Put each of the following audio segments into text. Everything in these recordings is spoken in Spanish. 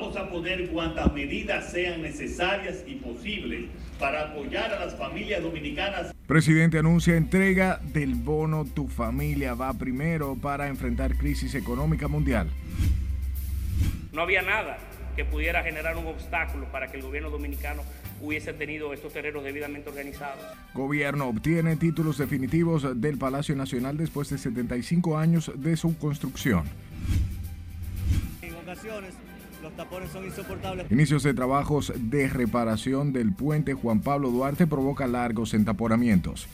Vamos a poner cuantas medidas sean necesarias y posibles para apoyar a las familias dominicanas. Presidente anuncia entrega del bono Tu familia va primero para enfrentar crisis económica mundial. No había nada que pudiera generar un obstáculo para que el gobierno dominicano hubiese tenido estos terrenos debidamente organizados. Gobierno obtiene títulos definitivos del Palacio Nacional después de 75 años de su construcción. En ocasiones los tapones son insoportables. Inicios de trabajos de reparación del puente Juan Pablo Duarte provoca largos entaporamientos.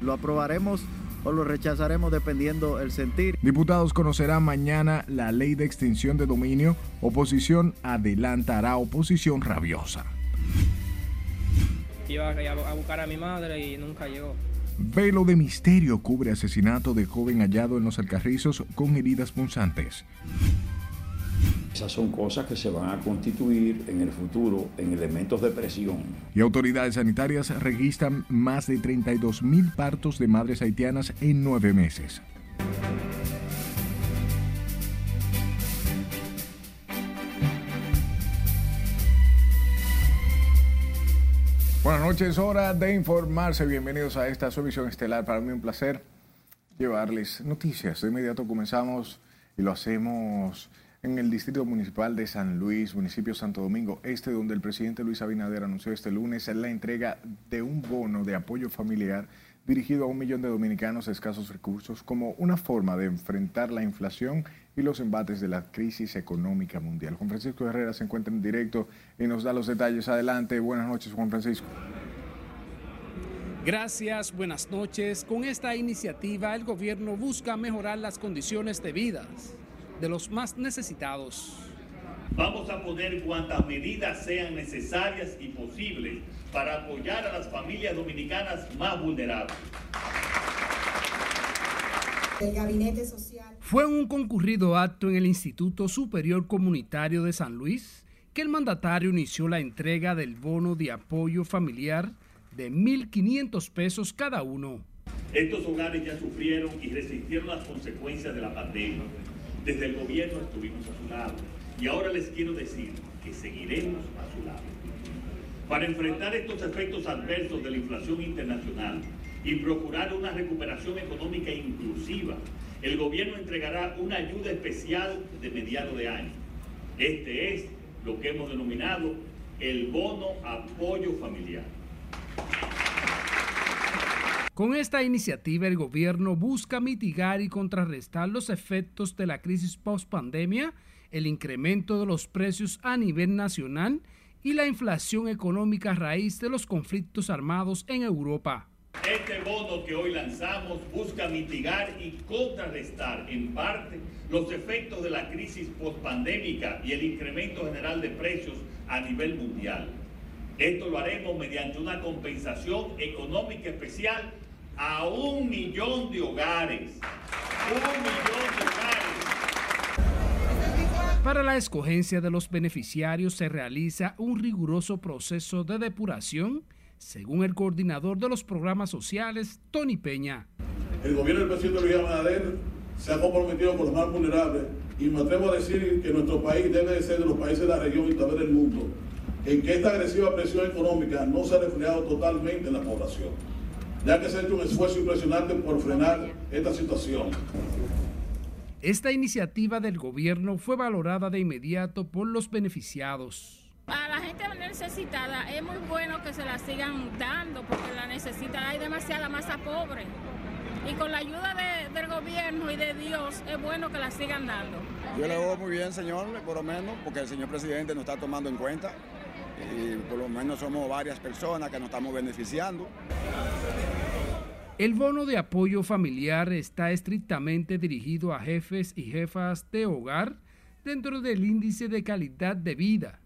Lo aprobaremos o lo rechazaremos dependiendo el sentir. Diputados conocerán mañana la ley de extinción de dominio. Oposición adelantará oposición rabiosa. Iba a buscar a mi madre y nunca llegó. Velo de misterio cubre asesinato de joven hallado en los Alcarrizos con heridas punzantes. Esas son cosas que se van a constituir en el futuro en elementos de presión. Y autoridades sanitarias registran más de 32 mil partos de madres haitianas en nueve meses. Buenas noches, hora de informarse. Bienvenidos a esta su estelar. Para mí un placer llevarles noticias. De inmediato comenzamos y lo hacemos en el Distrito Municipal de San Luis, municipio Santo Domingo Este, donde el presidente Luis Abinader anunció este lunes la entrega de un bono de apoyo familiar dirigido a un millón de dominicanos de escasos recursos como una forma de enfrentar la inflación y los embates de la crisis económica mundial. Juan Francisco Herrera se encuentra en directo y nos da los detalles. Adelante, buenas noches Juan Francisco. Gracias, buenas noches. Con esta iniciativa el gobierno busca mejorar las condiciones de vida de los más necesitados. Vamos a poner cuantas medidas sean necesarias y posibles para apoyar a las familias dominicanas más vulnerables. El Gabinete Social. Fue un concurrido acto en el Instituto Superior Comunitario de San Luis que el mandatario inició la entrega del bono de apoyo familiar de 1.500 pesos cada uno. Estos hogares ya sufrieron y resistieron las consecuencias de la pandemia desde el gobierno estuvimos a su lado y ahora les quiero decir que seguiremos a su lado. Para enfrentar estos efectos adversos de la inflación internacional y procurar una recuperación económica inclusiva, el gobierno entregará una ayuda especial de mediado de año. Este es lo que hemos denominado el bono apoyo familiar. Con esta iniciativa, el gobierno busca mitigar y contrarrestar los efectos de la crisis post-pandemia, el incremento de los precios a nivel nacional y la inflación económica a raíz de los conflictos armados en Europa. Este bono que hoy lanzamos busca mitigar y contrarrestar en parte los efectos de la crisis post-pandémica y el incremento general de precios a nivel mundial. Esto lo haremos mediante una compensación económica especial a un millón de hogares. Un millón de hogares. Para la escogencia de los beneficiarios se realiza un riguroso proceso de depuración, según el coordinador de los programas sociales, Tony Peña. El gobierno del presidente Luis Abinader se ha comprometido con los más vulnerables y me atrevo a decir que nuestro país debe de ser de los países de la región y también del mundo en que esta agresiva presión económica no se ha reflejado totalmente en la población ya que se ha hecho un esfuerzo impresionante por frenar esta situación. Esta iniciativa del gobierno fue valorada de inmediato por los beneficiados. A la gente necesitada es muy bueno que se la sigan dando porque la necesita, hay demasiada masa pobre. Y con la ayuda del gobierno y de Dios es bueno que la sigan dando. Yo le veo muy bien, señor, por lo menos, porque el señor presidente nos está tomando en cuenta y por lo menos somos varias personas que nos estamos beneficiando. El bono de apoyo familiar está estrictamente dirigido a jefes y jefas de hogar dentro del índice de calidad de vida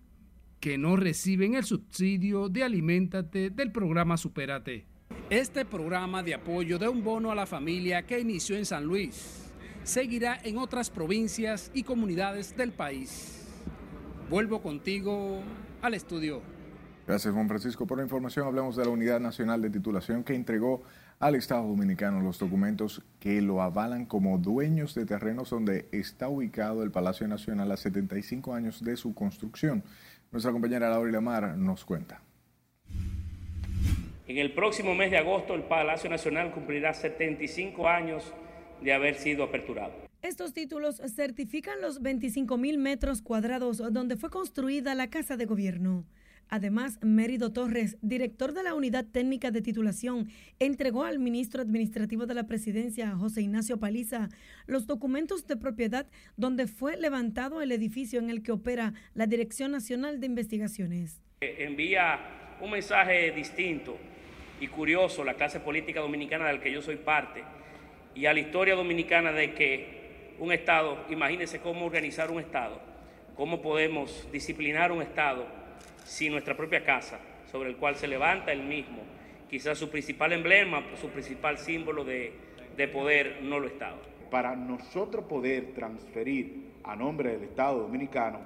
que no reciben el subsidio de Aliméntate del programa Superate. Este programa de apoyo de un bono a la familia que inició en San Luis seguirá en otras provincias y comunidades del país. Vuelvo contigo al estudio. Gracias Juan Francisco por la información. Hablamos de la Unidad Nacional de Titulación que entregó al Estado Dominicano los documentos que lo avalan como dueños de terrenos donde está ubicado el Palacio Nacional a 75 años de su construcción. Nuestra compañera Laura Lamar nos cuenta. En el próximo mes de agosto, el Palacio Nacional cumplirá 75 años de haber sido aperturado. Estos títulos certifican los 25 mil metros cuadrados donde fue construida la Casa de Gobierno. Además, Mérido Torres, director de la Unidad Técnica de Titulación, entregó al ministro administrativo de la Presidencia, José Ignacio Paliza, los documentos de propiedad donde fue levantado el edificio en el que opera la Dirección Nacional de Investigaciones. Envía un mensaje distinto y curioso a la clase política dominicana del que yo soy parte y a la historia dominicana de que un Estado, imagínense cómo organizar un Estado, cómo podemos disciplinar un Estado si nuestra propia casa, sobre el cual se levanta el mismo, quizás su principal emblema, su principal símbolo de, de poder, no lo estaba. Para nosotros poder transferir a nombre del Estado Dominicano,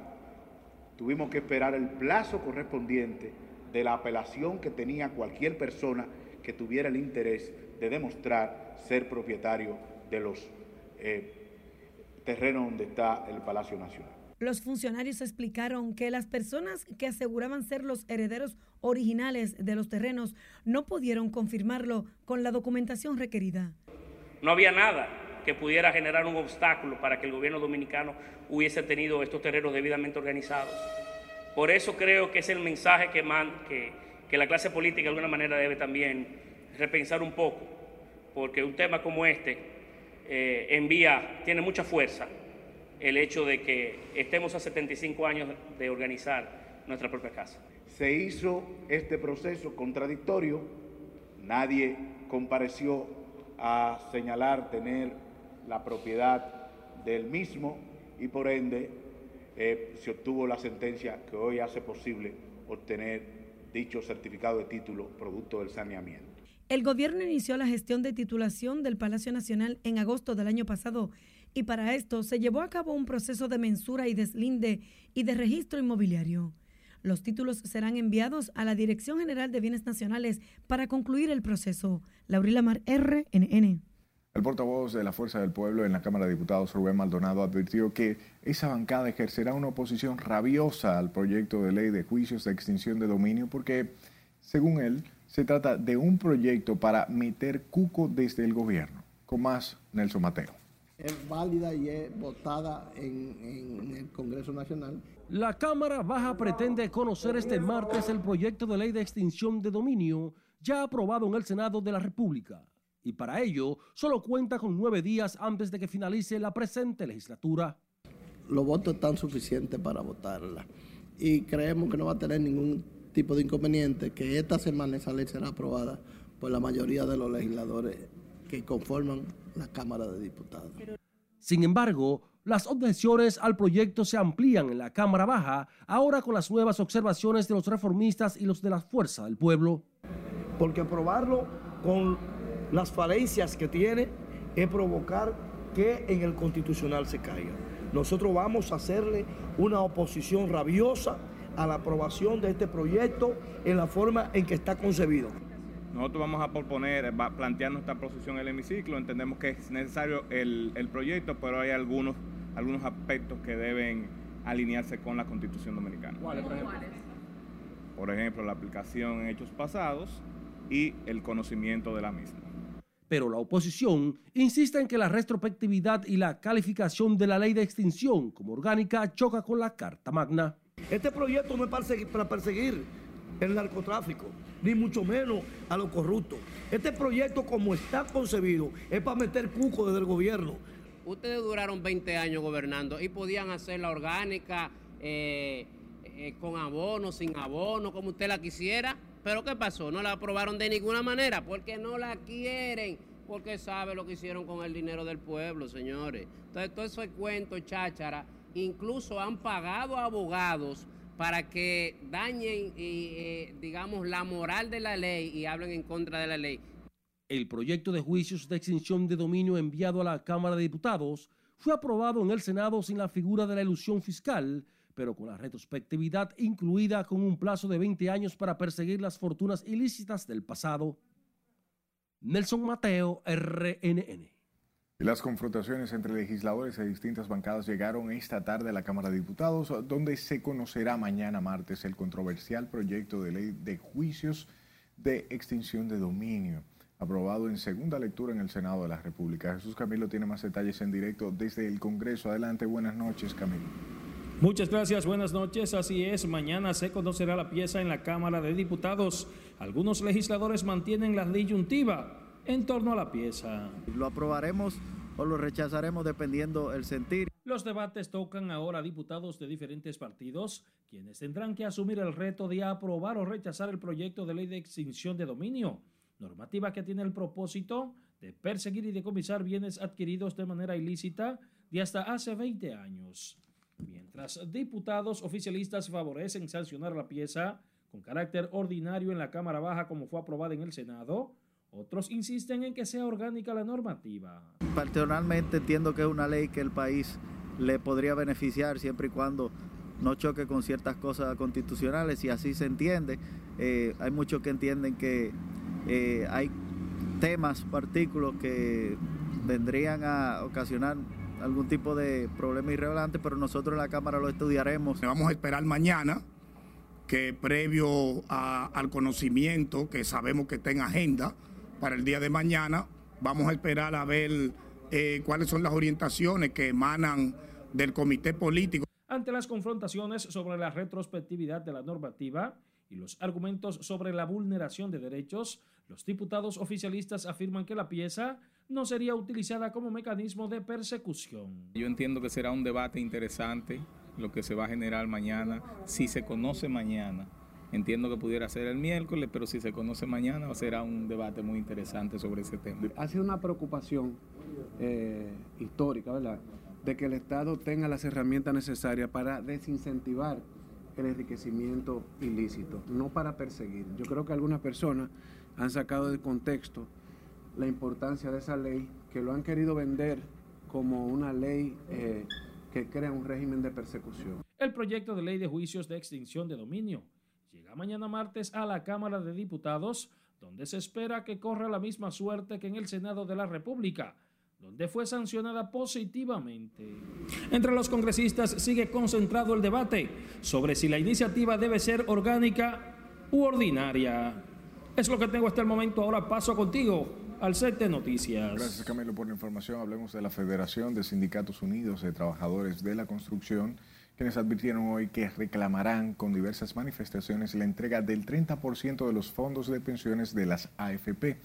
tuvimos que esperar el plazo correspondiente de la apelación que tenía cualquier persona que tuviera el interés de demostrar ser propietario de los eh, terrenos donde está el Palacio Nacional. Los funcionarios explicaron que las personas que aseguraban ser los herederos originales de los terrenos no pudieron confirmarlo con la documentación requerida. No había nada que pudiera generar un obstáculo para que el gobierno dominicano hubiese tenido estos terrenos debidamente organizados. Por eso creo que es el mensaje que, la clase política de alguna manera debe también repensar un poco, porque un tema como este eh, envía, tiene mucha fuerza el hecho de que estemos a 75 años de organizar nuestra propia casa. Se hizo este proceso contradictorio, nadie compareció a señalar tener la propiedad del mismo y por ende eh, se obtuvo la sentencia que hoy hace posible obtener dicho certificado de título producto del saneamiento. El gobierno inició la gestión de titulación del Palacio Nacional en agosto del año pasado y para esto se llevó a cabo un proceso de mensura y deslinde y de registro inmobiliario. Los títulos serán enviados a la Dirección General de Bienes Nacionales para concluir el proceso. Laurila Mar, RNN. El portavoz de la Fuerza del Pueblo en la Cámara de Diputados, Rubén Maldonado, advirtió que esa bancada ejercerá una oposición rabiosa al proyecto de ley de juicios de extinción de dominio porque, según él, se trata de un proyecto para meter cuco desde el gobierno. Con más, Nelson Mateo es válida y es votada en, en, el Congreso Nacional. La Cámara Baja pretende conocer este martes el proyecto de ley de extinción de dominio ya aprobado en el Senado de la República. Y para ello solo cuenta con nueve días antes de que finalice la presente legislatura. Los votos están suficientes para votarla y creemos que no va a tener ningún tipo de inconveniente que esta semana esa ley será aprobada por la mayoría de los legisladores que conforman la Cámara de Diputados. Sin embargo, las objeciones al proyecto se amplían en la Cámara Baja, ahora con las nuevas observaciones de los reformistas y los de la Fuerza del Pueblo. Porque aprobarlo con las falencias que tiene es provocar que en el constitucional se caiga. Nosotros vamos a hacerle una oposición rabiosa a la aprobación de este proyecto en la forma en que está concebido. Nosotros vamos a proponer, plantear nuestra posición en el hemiciclo. Entendemos que es necesario el, proyecto, pero hay algunos, algunos aspectos que deben alinearse con la Constitución Dominicana. ¿Cuáles, por ejemplo? Por ejemplo, la aplicación en hechos pasados y el conocimiento de la misma. Pero la oposición insiste en que la retrospectividad y la calificación de la ley de extinción como orgánica choca con la Carta Magna. Este proyecto no es para perseguir el narcotráfico, ni mucho menos a los corruptos. Este proyecto como está concebido es para meter cuco desde el gobierno. Ustedes duraron 20 años gobernando y podían hacer la orgánica eh, eh, con abono, sin abono, como usted la quisiera. Pero ¿qué pasó? No la aprobaron de ninguna manera porque no la quieren, porque sabe lo que hicieron con el dinero del pueblo, señores. Entonces todo eso es cuento, cháchara. Incluso han pagado abogados para que dañen, eh, digamos, la moral de la ley y hablen en contra de la ley. El proyecto de juicios de extinción de dominio enviado a la Cámara de Diputados fue aprobado en el Senado sin la figura de la ilusión fiscal, pero con la retrospectividad incluida con un plazo de 20 años para perseguir las fortunas ilícitas del pasado. Nelson Mateo, RNN. Las confrontaciones entre legisladores de distintas bancadas llegaron esta tarde a la Cámara de Diputados, donde se conocerá mañana martes el controversial proyecto de ley de juicios de extinción de dominio, aprobado en segunda lectura en el Senado de la República. Jesús Camilo tiene más detalles en directo desde el Congreso. Adelante, buenas noches, Camilo. Muchas gracias, buenas noches. Así es, mañana se conocerá la pieza en la Cámara de Diputados. Algunos legisladores mantienen la disyuntiva en torno a la pieza. Lo aprobaremos o lo rechazaremos dependiendo el sentir. Los debates tocan ahora a diputados de diferentes partidos, quienes tendrán que asumir el reto de aprobar o rechazar el proyecto de ley de extinción de dominio, normativa que tiene el propósito de perseguir y decomisar bienes adquiridos de manera ilícita de hasta hace 20 años. Mientras diputados oficialistas favorecen sancionar la pieza con carácter ordinario en la Cámara Baja como fue aprobada en el Senado, otros insisten en que sea orgánica la normativa. Personalmente entiendo que es una ley que el país le podría beneficiar siempre y cuando no choque con ciertas cosas constitucionales y así se entiende. Eh, hay muchos que entienden que eh, hay temas, artículos que vendrían a ocasionar algún tipo de problema irrelevante, pero nosotros en la Cámara lo estudiaremos. Vamos a esperar mañana que previo a, al conocimiento que sabemos que está en agenda, para el día de mañana. Vamos a esperar a ver eh, cuáles son las orientaciones que emanan del comité político. Ante las confrontaciones sobre la retrospectividad de la normativa y los argumentos sobre la vulneración de derechos, los diputados oficialistas afirman que la pieza no sería utilizada como mecanismo de persecución. Yo entiendo que será un debate interesante lo que se va a generar mañana, si se conoce mañana Entiendo que pudiera ser el miércoles, pero si se conoce mañana será un debate muy interesante sobre ese tema. Ha sido una preocupación eh, histórica, ¿verdad?, de que el Estado tenga las herramientas necesarias para desincentivar el enriquecimiento ilícito, no para perseguir. Yo creo que algunas personas han sacado del contexto la importancia de esa ley, que lo han querido vender como una ley eh, que crea un régimen de persecución. El proyecto de ley de juicios de extinción de dominio llega mañana martes a la Cámara de Diputados, donde se espera que corra la misma suerte que en el Senado de la República, donde fue sancionada positivamente. Entre los congresistas sigue concentrado el debate sobre si la iniciativa debe ser orgánica u ordinaria. Es lo que tengo hasta el momento. Ahora paso contigo al set de noticias. Gracias Camilo por la información. Hablemos de la Federación de Sindicatos Unidos de Trabajadores de la Construcción quienes advirtieron hoy que reclamarán con diversas manifestaciones la entrega del 30% de los fondos de pensiones de las AFP.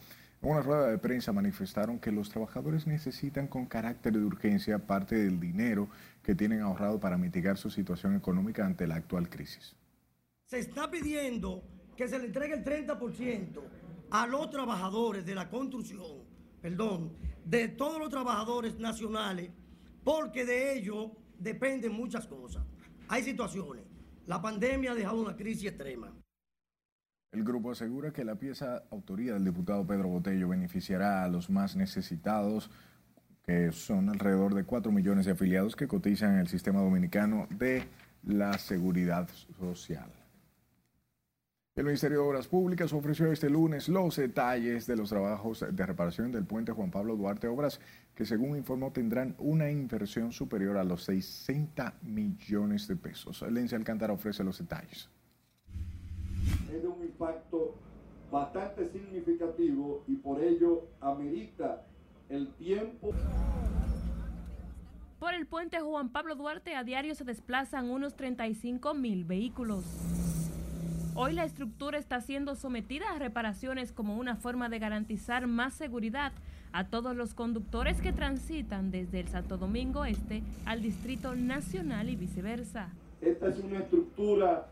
En una rueda de prensa manifestaron que los trabajadores necesitan con carácter de urgencia parte del dinero que tienen ahorrado para mitigar su situación económica ante la actual crisis. Se está pidiendo que se le entregue el 30% a los trabajadores de la construcción, perdón, de todos los trabajadores nacionales, porque de ellos dependen muchas cosas. Hay situaciones. La pandemia ha dejado una crisis extrema. El grupo asegura que la pieza autoría del diputado Pedro Botello beneficiará a los más necesitados, que son alrededor de 4 millones de afiliados que cotizan en el sistema dominicano de la seguridad social. El Ministerio de Obras Públicas ofreció este lunes los detalles de los trabajos de reparación del puente Juan Pablo Duarte, obras que según informó tendrán una inversión superior a los 60 millones de pesos. Lencia Alcántara ofrece los detalles. Es de un impacto bastante significativo y por ello amerita el tiempo. Por el puente Juan Pablo Duarte a diario se desplazan unos 35 mil vehículos. Hoy la estructura está siendo sometida a reparaciones como una forma de garantizar más seguridad a todos los conductores que transitan desde el Santo Domingo Este al Distrito Nacional y viceversa. Esta es una estructura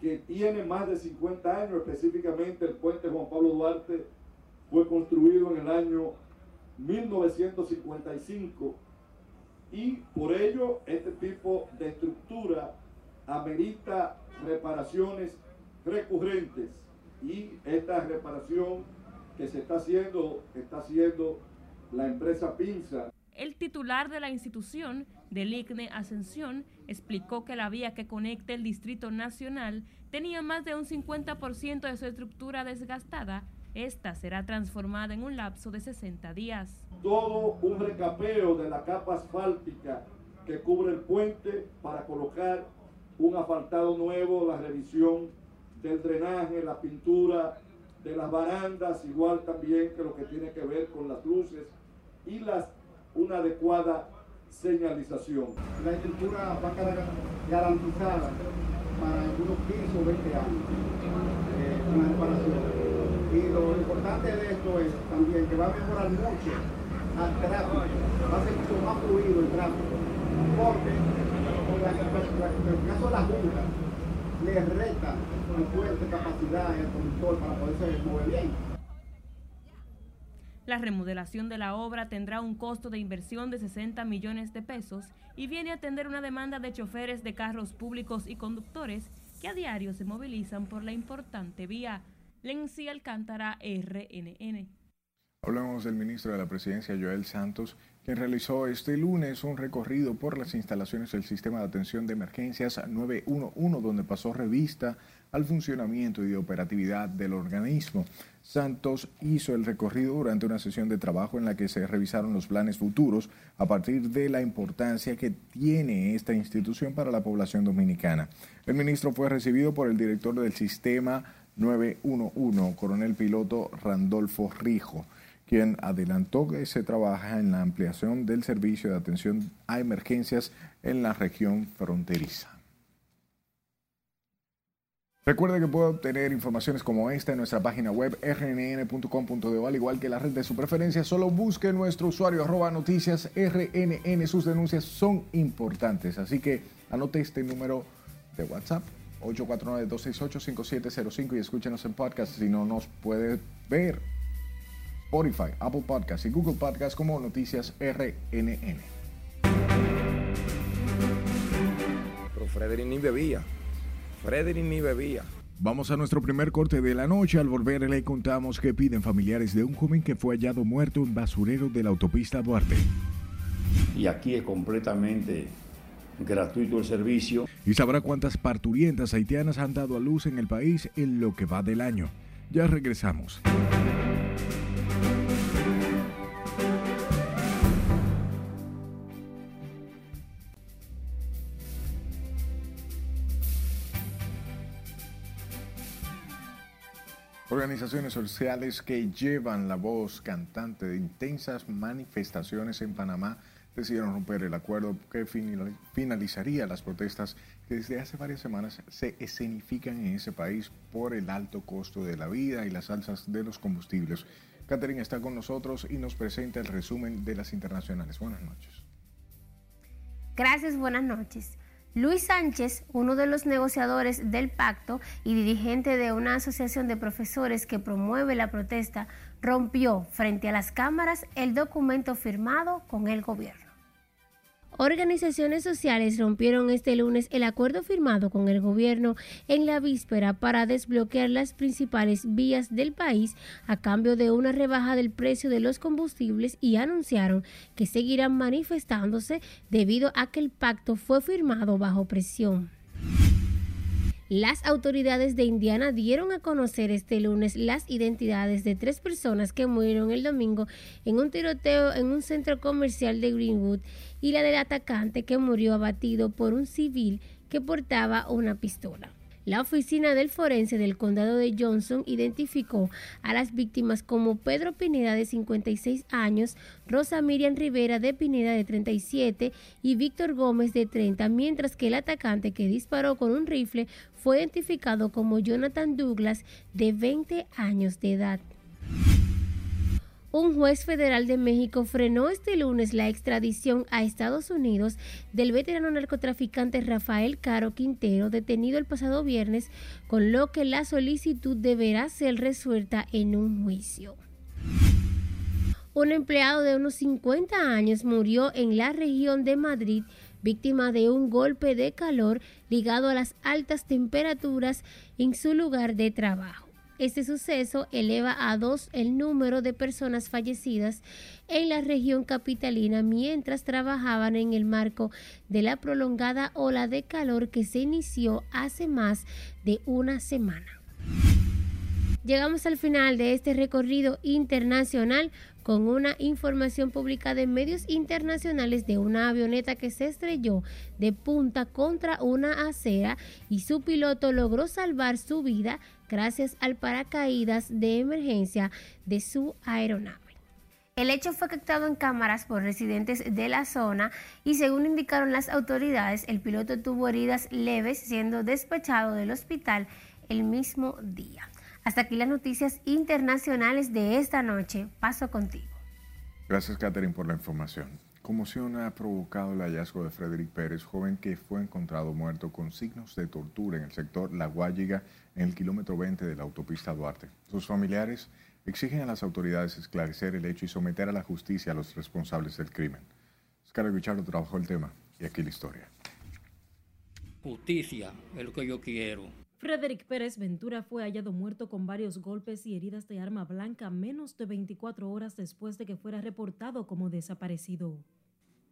que tiene más de 50 años, específicamente el puente Juan Pablo Duarte fue construido en el año 1955 y por ello este tipo de estructura amerita reparaciones recurrentes y esta reparación que se está haciendo, está haciendo la empresa Pinza. El titular de la institución, del ICNE Ascensión, explicó que la vía que conecta el Distrito Nacional tenía más de un 50% de su estructura desgastada Esta será transformada en un lapso de 60 días. Todo un recapeo de la capa asfáltica que cubre el puente para colocar un asfaltado nuevo, la revisión del drenaje, la pintura de las barandas, igual también que lo que tiene que ver con las luces y las, una adecuada señalización. La estructura va a quedar garantizada para algunos 15 o 20 años eh, con reparación. Y lo importante de esto es también que va a mejorar mucho al tráfico, va a ser mucho más fluido el tráfico, porque el caso de la Junta le reta con fuerte capacidad al conductor para poderse mover bien. La remodelación de la obra tendrá un costo de inversión de 60 millones de pesos y viene a atender una demanda de choferes de carros públicos y conductores que a diario se movilizan por la importante vía. Lenzi Alcántara, RNN. Hablamos del ministro de la Presidencia, Joel Santos, quien realizó este lunes un recorrido por las instalaciones del Sistema de Atención de Emergencias 911, donde pasó revista al funcionamiento y operatividad del organismo. Santos hizo el recorrido durante una sesión de trabajo en la que se revisaron los planes futuros a partir de la importancia que tiene esta institución para la población dominicana. El ministro fue recibido por el director del Sistema 911, coronel piloto Randolfo Rijo quien adelantó que se trabaja en la ampliación del servicio de atención a emergencias en la región fronteriza. Recuerde que puede obtener informaciones como esta en nuestra página web rnn.com.de, al igual que la red de su preferencia. Solo busque nuestro usuario arroba noticias rnn. Sus denuncias son importantes, así que anote este número de WhatsApp 849-268-5705 y escúchenos en podcast si no nos puede ver Spotify, Apple Podcasts y Google Podcasts como Noticias RNN. Pero Frederick ni bebía. Frederick ni bebía. Vamos a nuestro primer corte de la noche. Al volver le contamos que piden familiares de un joven que fue hallado muerto en basurero de la autopista Duarte. Y aquí es completamente gratuito el servicio. Y sabrá cuántas parturientas haitianas han dado a luz en el país en lo que va del año. Ya regresamos. Organizaciones sociales que llevan la voz cantante de intensas manifestaciones en Panamá decidieron romper el acuerdo que finalizaría las protestas que desde hace varias semanas se escenifican en ese país por el alto costo de la vida y las alzas de los combustibles. Catherine está con nosotros y nos presenta el resumen de las internacionales. Buenas noches. Gracias, buenas noches. Luis Sánchez, uno de los negociadores del pacto y dirigente de una asociación de profesores que promueve la protesta, rompió frente a las cámaras el documento firmado con el gobierno. Organizaciones sociales rompieron este lunes el acuerdo firmado con el gobierno en la víspera para desbloquear las principales vías del país a cambio de una rebaja del precio de los combustibles y anunciaron que seguirán manifestándose debido a que el pacto fue firmado bajo presión. Las autoridades de Indiana dieron a conocer este lunes las identidades de tres personas que murieron el domingo en un tiroteo en un centro comercial de Greenwood y la del atacante que murió abatido por un civil que portaba una pistola. La oficina del forense del condado de Johnson identificó a las víctimas como Pedro Pineda de 56 años, Rosa Miriam Rivera de Pineda de 37 y Víctor Gómez de 30, mientras que el atacante que disparó con un rifle fue identificado como Jonathan Douglas de 20 años de edad. Un juez federal de México frenó este lunes la extradición a Estados Unidos del veterano narcotraficante Rafael Caro Quintero, detenido el pasado viernes, con lo que la solicitud deberá ser resuelta en un juicio. Un empleado de unos 50 años murió en la región de Madrid víctima de un golpe de calor ligado a las altas temperaturas en su lugar de trabajo. Este suceso eleva a dos el número de personas fallecidas en la región capitalina mientras trabajaban en el marco de la prolongada ola de calor que se inició hace más de una semana. Llegamos al final de este recorrido internacional con una información publicada en medios internacionales de una avioneta que se estrelló de punta contra una acera y su piloto logró salvar su vida gracias al paracaídas de emergencia de su aeronave. El hecho fue captado en cámaras por residentes de la zona y según indicaron las autoridades, el piloto tuvo heridas leves siendo despachado del hospital el mismo día. Hasta aquí las noticias internacionales de esta noche. Paso contigo. Gracias, Catherine, por la información. Conmoción ha provocado el hallazgo de Frederick Pérez, joven que fue encontrado muerto con signos de tortura en el sector La Guayiga, en el kilómetro 20 de la autopista Duarte. Sus familiares exigen a las autoridades esclarecer el hecho y someter a la justicia a los responsables del crimen. Oscar Guichardo trabajó el tema y aquí la historia. Justicia es lo que yo quiero. Frederick Pérez Ventura fue hallado muerto con varios golpes y heridas de arma blanca menos de 24 horas después de que fuera reportado como desaparecido.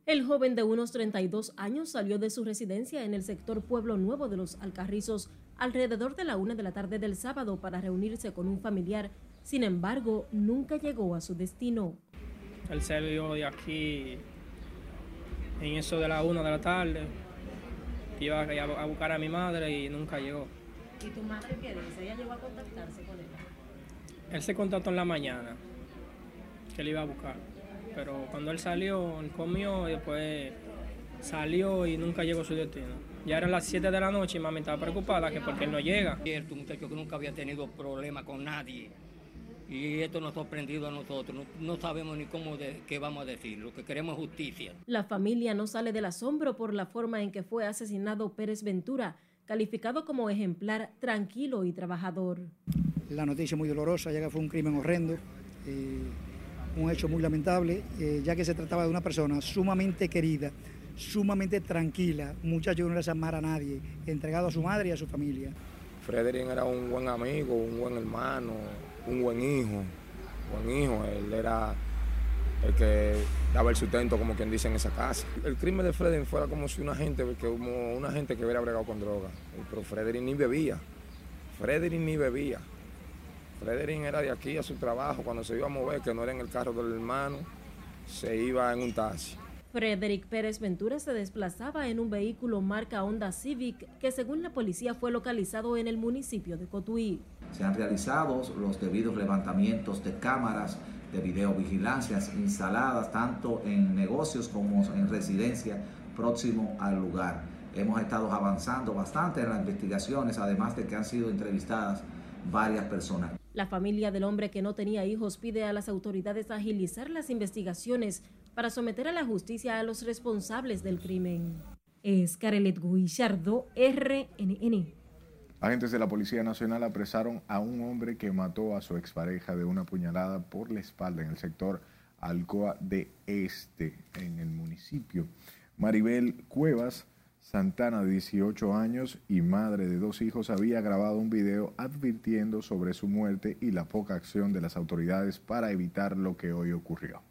El joven de unos 32 años salió de su residencia en el sector Pueblo Nuevo de los Alcarrizos alrededor de la una de la tarde del sábado para reunirse con un familiar sin embargo, nunca llegó a su destino. Él salió de aquí en eso de la una de la tarde. Iba a buscar a mi madre y nunca llegó. ¿Y tu madre qué dice? ¿Ella llegó a contactarse con él? Él se contactó en la mañana, que él iba a buscar. Pero cuando él salió, él comió y después salió y nunca llegó a su destino. Ya eran las 7 de la noche y mami estaba preocupada que porque él no llega. Cierto, muchacho que nunca había tenido problema con nadie y esto nos ha sorprendido a nosotros. No, sabemos ni cómo de, qué vamos a decir. Lo que queremos es justicia. La familia no sale del asombro por la forma en que fue asesinado Pérez Ventura, calificado como ejemplar tranquilo y trabajador. La noticia muy dolorosa, ya que fue un crimen horrendo, un hecho muy lamentable, eh, ya que se trataba de una persona sumamente querida, sumamente tranquila, muchacho que no le hace a nadie, entregado a su madre y a su familia. Frederick era un buen amigo, un buen hermano, un buen hijo, buen hijo. Él era el que daba el sustento, como quien dice, en esa casa. El crimen de Frederick fuera como si una gente, como una gente que hubiera bregado con droga. Pero Frederick ni bebía. Frederick ni bebía. Frederick era de aquí a su trabajo, cuando se iba a mover, que no era en el carro del hermano, se iba en un taxi. Frederick Pérez Ventura se desplazaba en un vehículo marca Honda Civic que según la policía fue localizado en el municipio de Cotuí. Se han realizado los debidos levantamientos de cámaras de videovigilancias instaladas tanto en negocios como en residencia próximo al lugar. Hemos estado avanzando bastante en las investigaciones, además de que han sido entrevistadas varias personas. La familia del hombre que no tenía hijos pide a las autoridades agilizar las investigaciones para someter a la justicia a los responsables del crimen. Es Carelet Guillardo, RNN. Agentes de la Policía Nacional apresaron a un hombre que mató a su expareja de una puñalada por la espalda en el sector Alcoa de Este, en el municipio. Maribel Cuevas Santana, de 18 años y madre de dos hijos, había grabado un video advirtiendo sobre su muerte y la poca acción de las autoridades para evitar lo que hoy ocurrió.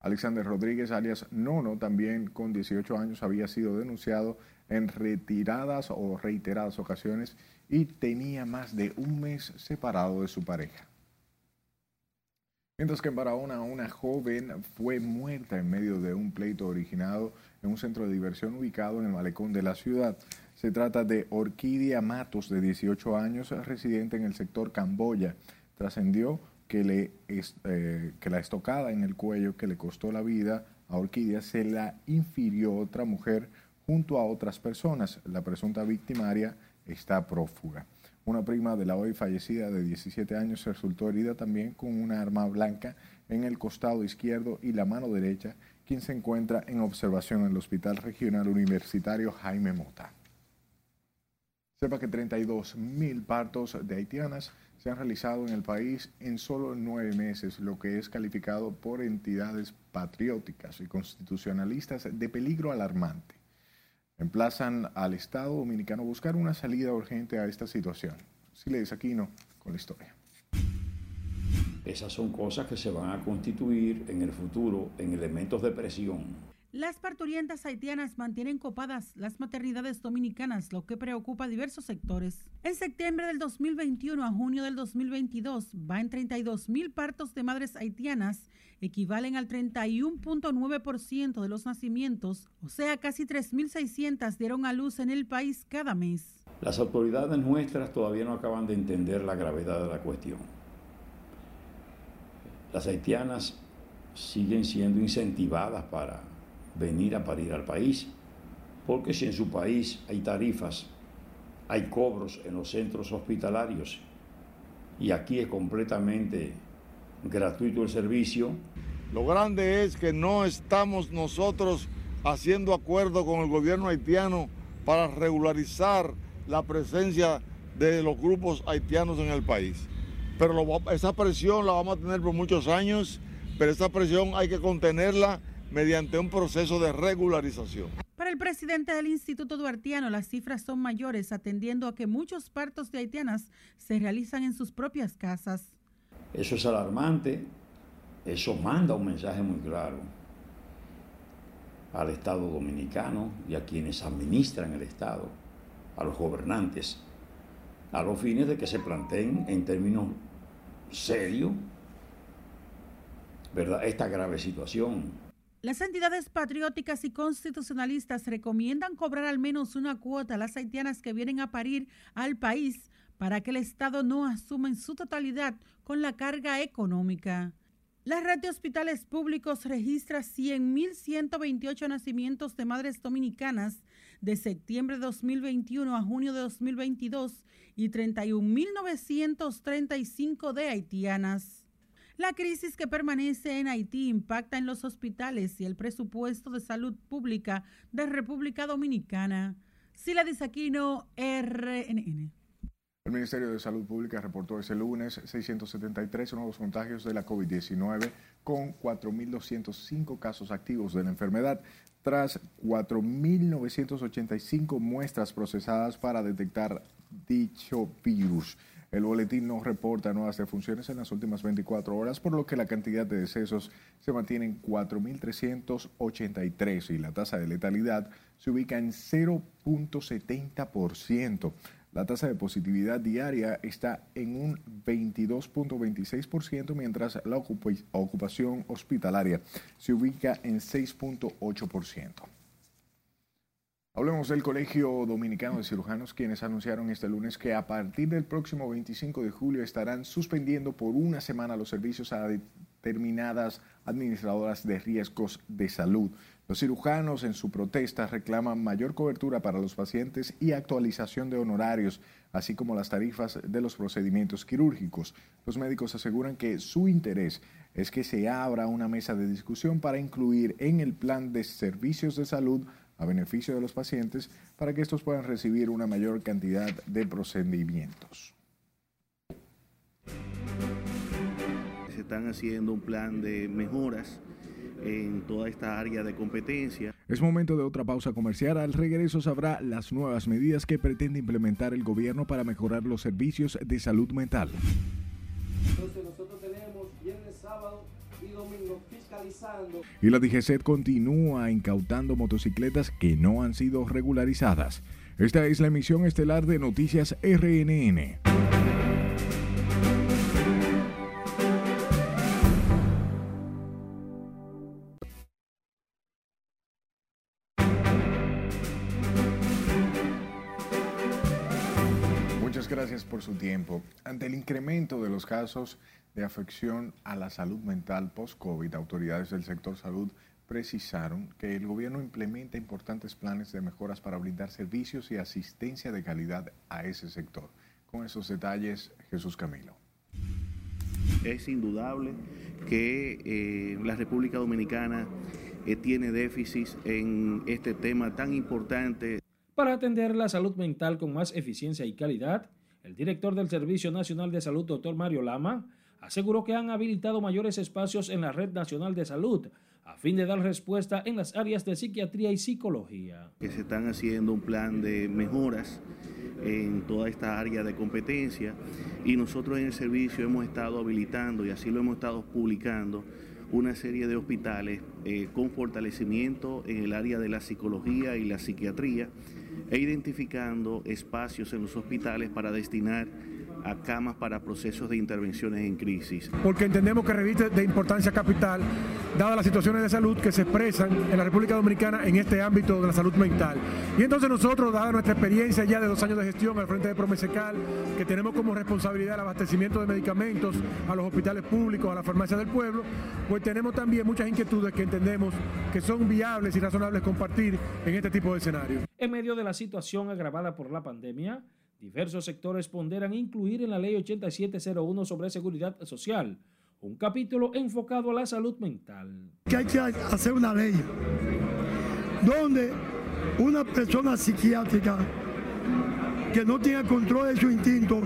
Alexander Rodríguez, alias Nono, también con 18 años, había sido denunciado en retiradas o reiteradas ocasiones y tenía más de un mes separado de su pareja. Mientras que en Barahona una joven fue muerta en medio de un pleito originado en un centro de diversión ubicado en el malecón de la ciudad. Se trata de Orquídea Matos, de 18 años, residente en el sector Camboya. Trascendió que, le, eh, que la estocada en el cuello que le costó la vida a Orquídea se la infirió otra mujer junto a otras personas. La presunta victimaria está prófuga. Una prima de la hoy fallecida de 17 años resultó herida también con una arma blanca en el costado izquierdo y la mano derecha, quien se encuentra en observación en el Hospital Regional Universitario Jaime Mota. Sepa que 32 mil partos de haitianas se han realizado en el país en solo nueve meses, lo que es calificado por entidades patrióticas y constitucionalistas de peligro alarmante. Emplazan al Estado dominicano buscar una salida urgente a esta situación. Siles Aquino con la historia. Esas son cosas que se van a constituir en el futuro en elementos de presión Las parturientas haitianas mantienen copadas las maternidades dominicanas, lo que preocupa a diversos sectores. En septiembre del 2021 a junio del 2022 va en 32 mil partos de madres haitianas, equivalen al 31.9% de los nacimientos, o sea, casi 3.600 dieron a luz en el país cada mes. Las autoridades nuestras todavía no acaban de entender la gravedad de la cuestión. Las haitianas siguen siendo incentivadas para venir a parir al país, porque si en su país hay tarifas, hay cobros en los centros hospitalarios y aquí es completamente gratuito el servicio. Lo grande es que no estamos nosotros haciendo acuerdo con el gobierno haitiano para regularizar la presencia de los grupos haitianos en el país. Pero esa presión la vamos a tener por muchos años, pero esa presión hay que contenerla mediante un proceso de regularización. Para el presidente del Instituto Duartiano, las cifras son mayores, atendiendo a que muchos partos de haitianas se realizan en sus propias casas. Eso es alarmante, eso manda un mensaje muy claro al Estado dominicano y a quienes administran el Estado, a los gobernantes, a los fines de que se planteen en términos serios ¿verdad? esta grave situación las entidades patrióticas y constitucionalistas recomiendan cobrar al menos una cuota a las haitianas que vienen a parir al país para que el Estado no asuma en su totalidad con la carga económica. La red de hospitales públicos registra 100.128 nacimientos de madres dominicanas de septiembre de 2021 a junio de 2022 y 31.935 de haitianas. La crisis que permanece en Haití impacta en los hospitales y el presupuesto de salud pública de República Dominicana. Sila Disaquino, RNN. El Ministerio de Salud Pública reportó ese lunes 673 nuevos contagios de la COVID-19 con 4.205 casos activos de la enfermedad, tras 4.985 muestras procesadas para detectar dicho virus. El boletín no reporta nuevas defunciones en las últimas 24 horas, por lo que la cantidad de decesos se mantiene en 4.383 y la tasa de letalidad se ubica en 0.70%. La tasa de positividad diaria está en un 22.26%, mientras la ocupación hospitalaria se ubica en 6.8%. Hablemos del Colegio Dominicano de Cirujanos, quienes anunciaron este lunes que a partir del próximo 25 de julio estarán suspendiendo por una semana los servicios a determinadas administradoras de riesgos de salud. Los cirujanos en su protesta reclaman mayor cobertura para los pacientes y actualización de honorarios, así como las tarifas de los procedimientos quirúrgicos. Los médicos aseguran que su interés es que se abra una mesa de discusión para incluir en el plan de servicios de salud a beneficio de los pacientes para que estos puedan recibir una mayor cantidad de procedimientos. Se están haciendo un plan de mejoras en toda esta área de competencia. Es momento de otra pausa comercial. Al regreso sabrá las nuevas medidas que pretende implementar el gobierno para mejorar los servicios de salud mental. Entonces nosotros tenemos viernes, sábado y domingo Y la DGCET continúa incautando motocicletas que no han sido regularizadas. Esta es la emisión estelar de Noticias RNN. Los casos de afección a la salud mental post-COVID, autoridades del sector salud precisaron que el gobierno implementa importantes planes de mejoras para brindar servicios y asistencia de calidad a ese sector. Con esos detalles, Jesús Camilo. Es indudable que eh, la República Dominicana eh, tiene déficits en este tema tan importante. Para atender la salud mental con más eficiencia y calidad, el director del Servicio Nacional de Salud, doctor Mario Lama, aseguró que han habilitado mayores espacios en la Red Nacional de Salud a fin de dar respuesta en las áreas de psiquiatría y psicología. Que se están haciendo un plan de mejoras en toda esta área de competencia y nosotros en el servicio hemos estado habilitando y así lo hemos estado publicando una serie de hospitales eh, con fortalecimiento en el área de la psicología y la psiquiatría e identificando espacios en los hospitales para destinar a camas para procesos de intervenciones en crisis. Porque entendemos que reviste de importancia capital, dadas las situaciones de salud que se expresan en la República Dominicana en este ámbito de la salud mental. Y entonces nosotros, dada nuestra experiencia ya de dos años de gestión al frente de Promesecal, que tenemos como responsabilidad el abastecimiento de medicamentos a los hospitales públicos, a la farmacia del pueblo, pues tenemos también muchas inquietudes que entendemos que son viables y razonables compartir en este tipo de escenarios. En medio de la situación agravada por la pandemia, Diversos sectores ponderan incluir en la Ley 8701 sobre seguridad social un capítulo enfocado a la salud mental. Que hay que hacer una ley donde una persona psiquiátrica que no tiene control de su instinto,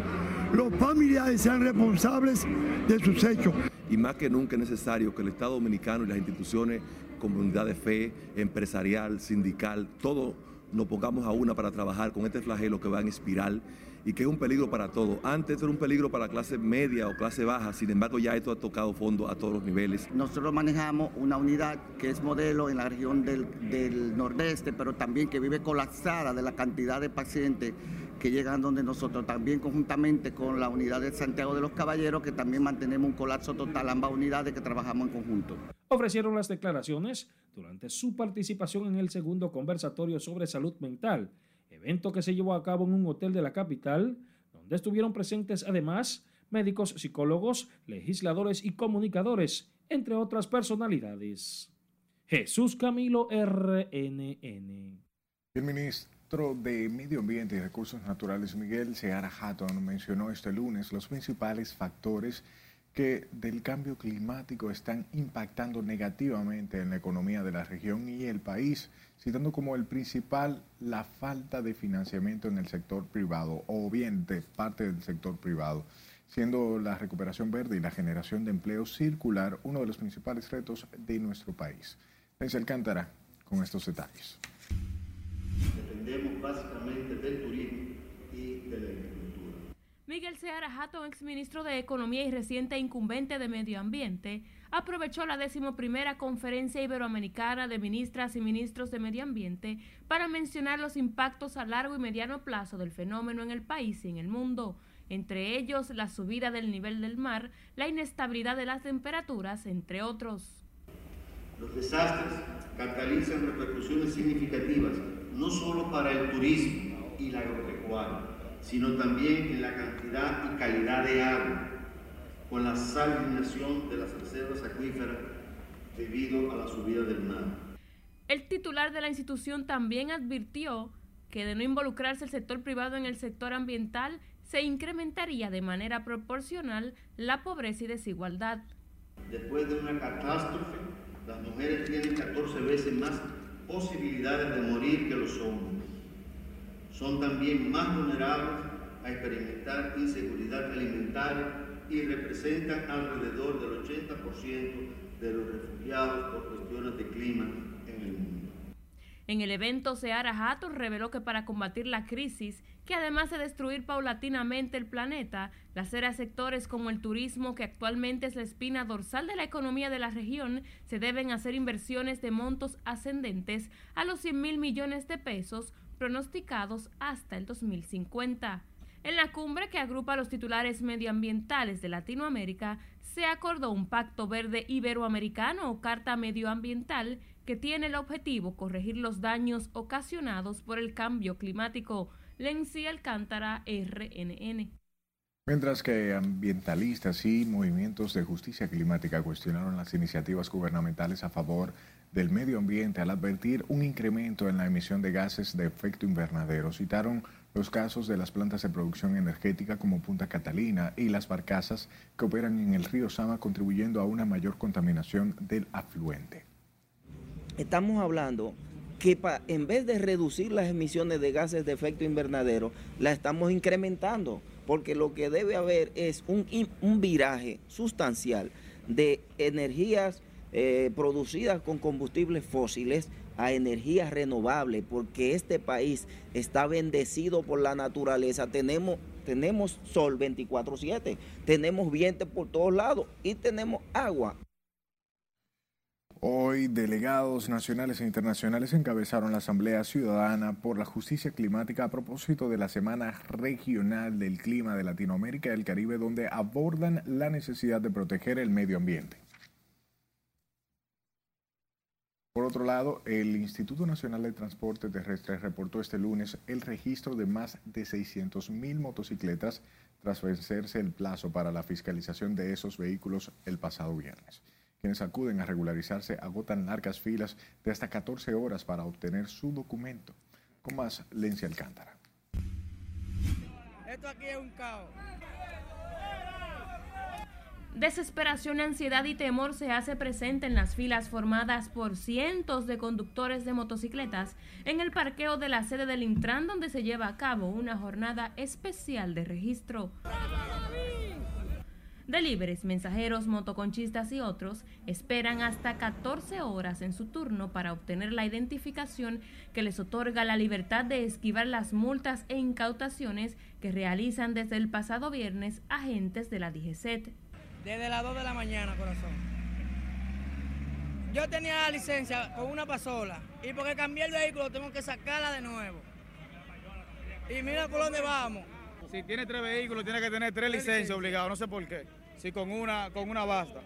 los familiares sean responsables de sus hechos. Y más que nunca es necesario que el Estado Dominicano y las instituciones, comunidad de fe, empresarial, sindical, todo nos pongamos a una para trabajar con este flagelo que va en espiral y que es un peligro para todos. Antes era un peligro para la clase media o clase baja, sin embargo ya esto ha tocado fondo a todos los niveles. Nosotros manejamos una unidad que es modelo en la región del, del nordeste, pero también que vive colapsada de la cantidad de pacientes que llegan donde nosotros, también conjuntamente con la unidad de Santiago de los Caballeros, que también mantenemos un colapso total, ambas unidades que trabajamos en conjunto. Ofrecieron las declaraciones durante su participación en el segundo conversatorio sobre salud mental, evento que se llevó a cabo en un hotel de la capital, donde estuvieron presentes además médicos, psicólogos, legisladores y comunicadores, entre otras personalidades. Jesús Camilo RNN. El ministro de Medio Ambiente y Recursos Naturales, Miguel Seara Hatton, mencionó este lunes los principales factores que del cambio climático están impactando negativamente en la economía de la región y el país, citando como el principal la falta de financiamiento en el sector privado o bien de parte del sector privado, siendo la recuperación verde y la generación de empleo circular uno de los principales retos de nuestro país. Lenz Alcántara con estos detalles. Dependemos básicamente del turismo y de la Miguel Seara Jato, exministro de Economía y reciente incumbente de Medio Ambiente, aprovechó la decimoprimera Conferencia Iberoamericana de Ministras y Ministros de Medio Ambiente para mencionar los impactos a largo y mediano plazo del fenómeno en el país y en el mundo, entre ellos la subida del nivel del mar, la inestabilidad de las temperaturas, entre otros. Los desastres catalizan repercusiones significativas, no solo para el turismo y la agropecuaria, sino también en la cantidad y calidad de agua, con la salinación de las reservas acuíferas debido a la subida del mar. El titular de la institución también advirtió que de no involucrarse el sector privado en el sector ambiental, se incrementaría de manera proporcional la pobreza y desigualdad. Después de una catástrofe, las mujeres tienen 14 veces más posibilidades de morir que los hombres son también más vulnerables a experimentar inseguridad alimentaria y representan alrededor del 80% de los refugiados por cuestiones de clima en el mundo. En el evento, Seara Hatton reveló que para combatir la crisis, que además de destruir paulatinamente el planeta, a sectores como el turismo, que actualmente es la espina dorsal de la economía de la región, se deben hacer inversiones de montos ascendentes a los 100 mil millones de pesos pronosticados hasta el 2050. En la cumbre que agrupa a los titulares medioambientales de Latinoamérica, se acordó un pacto verde iberoamericano o carta medioambiental que tiene el objetivo corregir los daños ocasionados por el cambio climático. Lenzi Alcántara, RNN. Mientras que ambientalistas y movimientos de justicia climática cuestionaron las iniciativas gubernamentales a favor del Medio Ambiente al advertir un incremento en la emisión de gases de efecto invernadero. Citaron los casos de las plantas de producción energética como Punta Catalina y las barcazas que operan en el río Sama contribuyendo a una mayor contaminación del afluente. Estamos hablando que en vez de reducir las emisiones de gases de efecto invernadero, la estamos incrementando, porque lo que debe haber es un, un viraje sustancial de energías eh, producidas con combustibles fósiles a energías renovables, porque este país está bendecido por la naturaleza. Tenemos, tenemos sol 24/7, tenemos viento por todos lados y tenemos agua. Hoy, delegados nacionales e internacionales encabezaron la Asamblea Ciudadana por la Justicia Climática a propósito de la Semana Regional del Clima de Latinoamérica y el Caribe, donde abordan la necesidad de proteger el medio ambiente. Por otro lado, el Instituto Nacional de Transporte Terrestre reportó este lunes el registro de más de 600.000 motocicletas tras vencerse el plazo para la fiscalización de esos vehículos el pasado viernes. Quienes acuden a regularizarse agotan largas filas de hasta 14 horas para obtener su documento. Con más, Lencia Alcántara. Esto aquí es un caos. Desesperación, ansiedad y temor se hace presente en las filas formadas por cientos de conductores de motocicletas en el parqueo de la sede del Intran donde se lleva a cabo una jornada especial de registro. Delibres, mensajeros, motoconchistas y otros esperan hasta 14 horas en su turno para obtener la identificación que les otorga la libertad de esquivar las multas e incautaciones que realizan desde el pasado viernes agentes de la DGCET. Desde las 2 de la mañana, corazón. Yo tenía la licencia con una pasola y porque cambié el vehículo tengo que sacarla de nuevo. Y mira por dónde vamos. Si tiene tres vehículos, tiene que tener tres licencias obligadas, no sé por qué. Si con una, con una basta.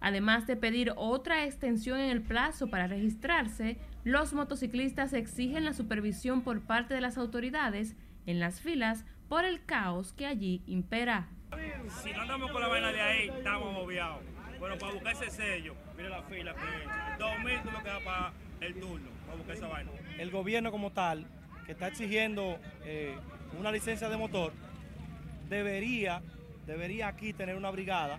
Además de pedir otra extensión en el plazo para registrarse, los motociclistas exigen la supervisión por parte de las autoridades en las filas por el caos que allí impera. Si no andamos con la vaina de ahí, estamos obviados. Bueno, para buscar ese sello, mire la fila que dos mil tú lo que da para el turno, para buscar esa vaina. El gobierno como tal, que está exigiendo eh, una licencia de motor, debería, debería aquí tener una brigada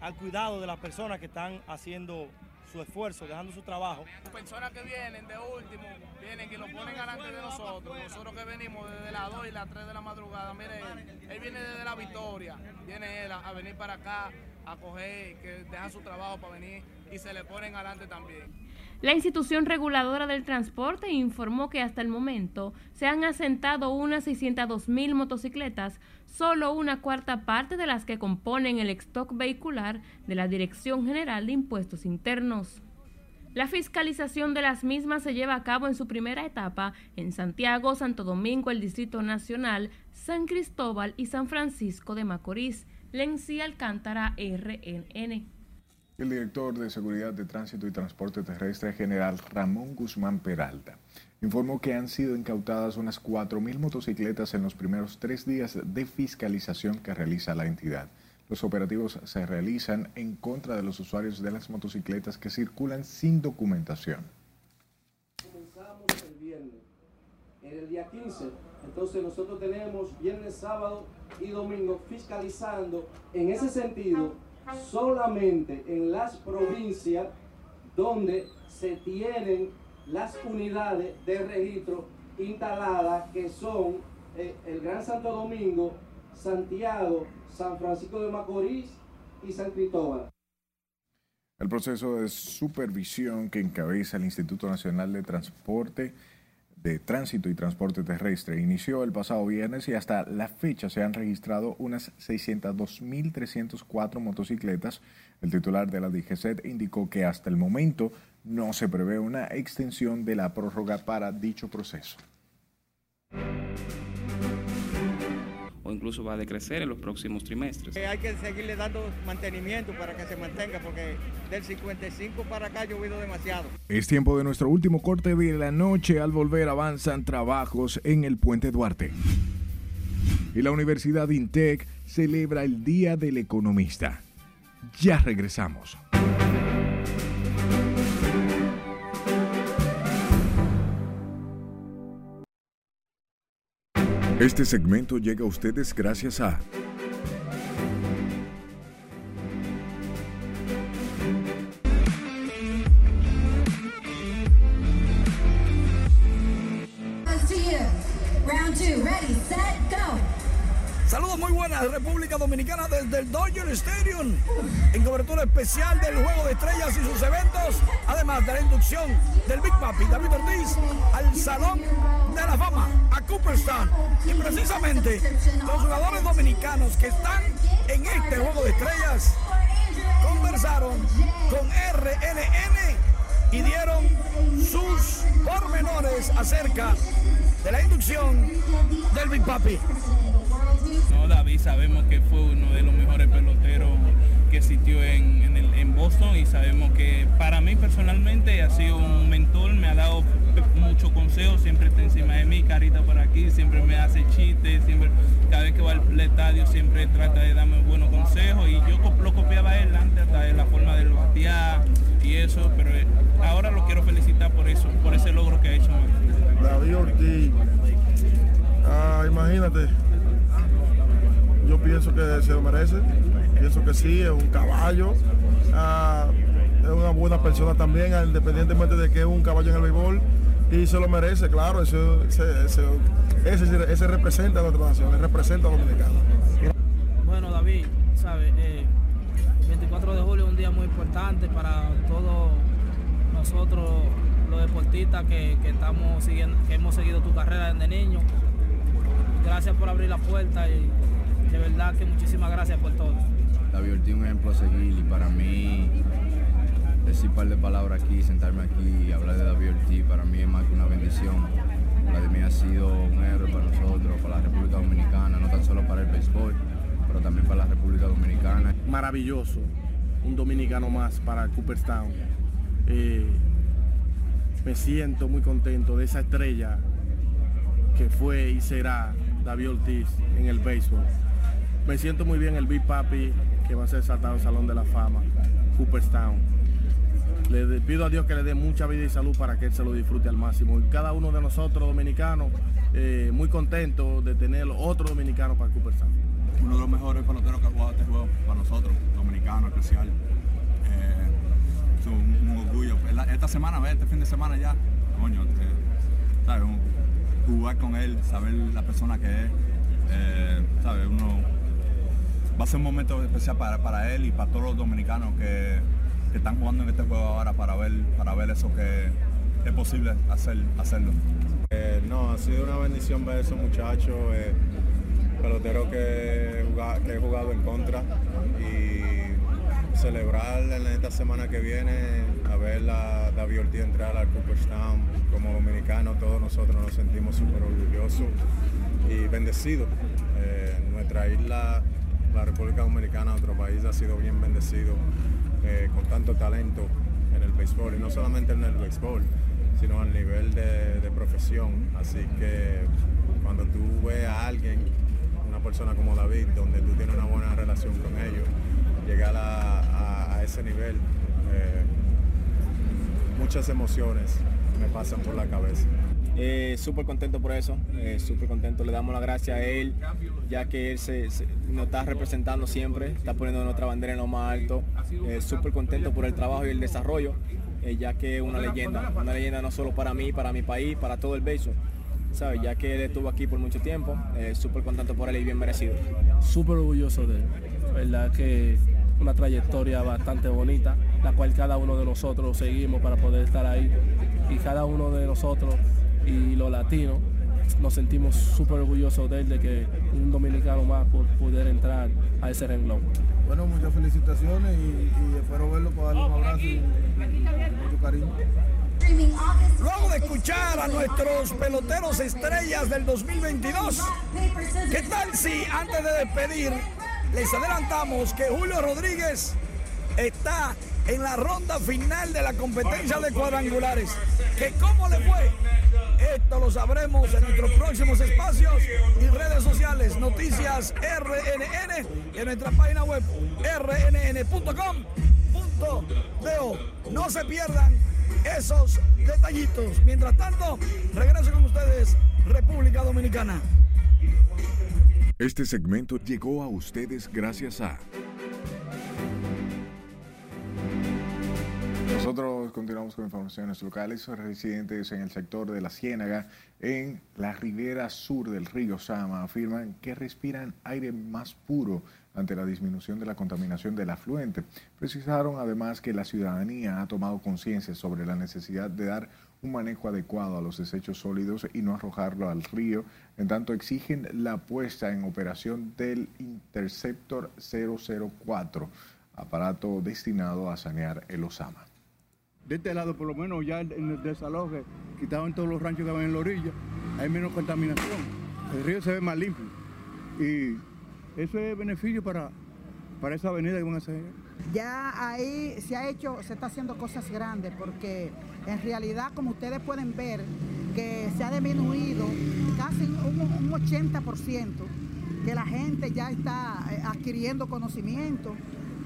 al cuidado de las personas que están haciendo su esfuerzo, dejando su trabajo. Personas que vienen de último, vienen que lo ponen delante de nosotros, nosotros que venimos desde las 2 y las 3 de la madrugada, mire, él viene desde la Victoria, viene él a, venir para acá a coger, que deja su trabajo para venir y se le ponen adelante también. La institución reguladora del transporte informó que hasta el momento se han asentado unas 602 mil motocicletas, solo una cuarta parte de las que componen el stock vehicular de la Dirección General de Impuestos Internos. La fiscalización de las mismas se lleva a cabo en su primera etapa en Santiago, Santo Domingo, el Distrito Nacional, San Cristóbal y San Francisco de Macorís. Lenci Alcántara, RNN. El director de Seguridad de Tránsito y Transporte Terrestre, general Ramón Guzmán Peralta, informó que han sido incautadas unas 4.000 motocicletas en los primeros tres días de fiscalización que realiza la entidad. Los operativos se realizan en contra de los usuarios de las motocicletas que circulan sin documentación. Comenzamos el viernes, en el día 15. Entonces nosotros tenemos viernes, sábado y domingo fiscalizando en ese sentido solamente en las provincias donde se tienen las unidades de registro instaladas que son eh, el Gran Santo Domingo, Santiago, San Francisco de Macorís y San Cristóbal. El proceso de supervisión que encabeza el Instituto Nacional de Transporte de Tránsito y Transporte Terrestre inició el pasado viernes y hasta la fecha se han registrado unas 602.304 motocicletas. El titular de la DGCET indicó que hasta el momento no se prevé una extensión de la prórroga para dicho proceso. O incluso va a decrecer en los próximos trimestres. Eh, hay que seguirle dando mantenimiento para que se mantenga, porque del 55 para acá ha llovido demasiado. Es tiempo de nuestro último corte de la noche. Al volver avanzan trabajos en el Puente Duarte. Y la Universidad INTEC celebra el Día del Economista. Ya regresamos. Este segmento llega a ustedes gracias a muy buenas, República Dominicana desde el Dodger Stadium, en cobertura especial del Juego de Estrellas y sus eventos, además de la inducción del Big Papi David Ortiz al Salón de la Fama, a Cooperstown. Y precisamente los jugadores dominicanos que están en este Juego de Estrellas conversaron con RNN pormenores acerca de la inducción del Big Papi. No, David, sabemos que fue uno de los mejores peloteros que existió en, en, el- en Boston y sabemos que para mí personalmente ha sido un mentor, me ha dado muchos consejos, siempre está encima de mí, carita por aquí, siempre me hace chistes, siempre, cada vez que va al estadio siempre trata de darme buenos consejos y yo lo copiaba él antes hasta de la forma del batear y eso, pero eh, ahora lo quiero felicitar por eso, por ese logro que ha hecho. David Ortiz, ah, imagínate, yo pienso que se lo merece, pienso que sí, es un caballo, ah, es una buena persona también, independientemente de que es un caballo en el béisbol, y se lo merece, claro, eso, ese, ese, ese- ese representa a nuestra nación, él representa a Dominicana. Bueno, David, ¿sabes? Eh, 24 de julio es un día muy importante para todos nosotros, los deportistas que, que estamos siguiendo, que hemos seguido tu carrera desde niño. Gracias por abrir la puerta y de verdad que muchísimas gracias por todo. David Ortiz un ejemplo a seguir y para mí decir un par de palabras aquí, sentarme aquí y hablar de David Ortiz para mí es más que una bendición. Vladimir ha sido un héroe para nosotros, para la República Dominicana, no tan solo para el béisbol, pero también para la República Dominicana. maravilloso, un dominicano más para Cooperstown. Eh, me siento muy contento de esa estrella que fue y será David Ortiz en el béisbol. Me siento muy bien el Big Papi que va a ser saltado al Salón de la Fama, Cooperstown. Le pido a Dios que le dé mucha vida y salud para que él se lo disfrute al máximo. Y cada uno de nosotros dominicanos, eh, muy contentos de tener otro dominicano para Cooperstown. uno de los mejores peloteros que ha jugado este juego para nosotros, dominicanos especial. Eh, es un, orgullo. Esta semana, este fin de semana ya, coño, eh, jugar con él, saber la persona que es, eh, ¿sabes? Uno, va a ser un momento especial para, para él y para todos los dominicanos que, que están jugando en este juego ahora para ver, para ver eso que es posible hacer, hacerlo. Eh, no, ha sido una bendición ver a esos muchachos, eh, peloteros que, he jugado- en contra y celebrar en esta semana que viene a ver a David Ortiz entrar al Cooperstown como dominicano, todos nosotros nos sentimos súper orgullosos y bendecidos. Eh, nuestra isla, la República Dominicana, nuestro país ha sido bien bendecido eh, con tanto talento en el béisbol y no solamente en el béisbol, sino al nivel de, profesión. Así que cuando tú ves a alguien, una persona como David, donde tú tienes una buena relación con ellos, llegar a ese nivel, eh, muchas emociones me pasan por la cabeza. Eh, súper contento por eso, eh, súper contento. Le damos la gracia a él, ya que él se, nos está representando siempre, está poniendo nuestra bandera en lo más alto. Eh, súper contento por el trabajo y el desarrollo, eh, ya que es una leyenda, una leyenda no solo para mí, para mi país, para todo el béisbol. ¿Sabes? Ya que él estuvo aquí por mucho tiempo, eh, súper contento por él y bien merecido. súper orgulloso de él. Verdad que una trayectoria bastante bonita, la cual cada uno de nosotros seguimos para poder estar ahí. Y cada uno de nosotros y los latinos nos sentimos súper orgullosos de él, de que un dominicano más por poder entrar a ese renglón. Bueno, muchas felicitaciones y, y espero verlo para darle un abrazo y, y mucho cariño. Luego de escuchar a nuestros peloteros estrellas del 2022, ¿qué tal si antes de despedir les adelantamos que Julio Rodríguez está en la ronda final de la competencia de cuadrangulares? ¿Que cómo le fue? Esto lo sabremos en nuestros próximos espacios y redes sociales, noticias RNN en nuestra página web rnn.com.do. No se pierdan esos detallitos. Mientras tanto, regreso con ustedes, República Dominicana. Este segmento llegó a ustedes gracias a... Nosotros continuamos con informaciones locales. Residentes en el sector de la Ciénaga, en la ribera sur del río Sama, afirman que respiran aire más puro ante la disminución de la contaminación del afluente. Precisaron además que la ciudadanía ha tomado conciencia sobre la necesidad de dar un manejo adecuado a los desechos sólidos y no arrojarlo al río. En tanto, exigen la puesta en operación del Interceptor 004, aparato destinado a sanear el Osama. De este lado, por lo menos ya en el desaloje, quitaban todos los ranchos que van en la orilla, hay menos contaminación. El río se ve más limpio. Y eso es beneficio para, para esa avenida que van a hacer. Ya ahí se ha hecho, se está haciendo cosas grandes porque en realidad, como ustedes pueden ver, que se ha disminuido casi un, un 80%, que la gente ya está eh, adquiriendo conocimiento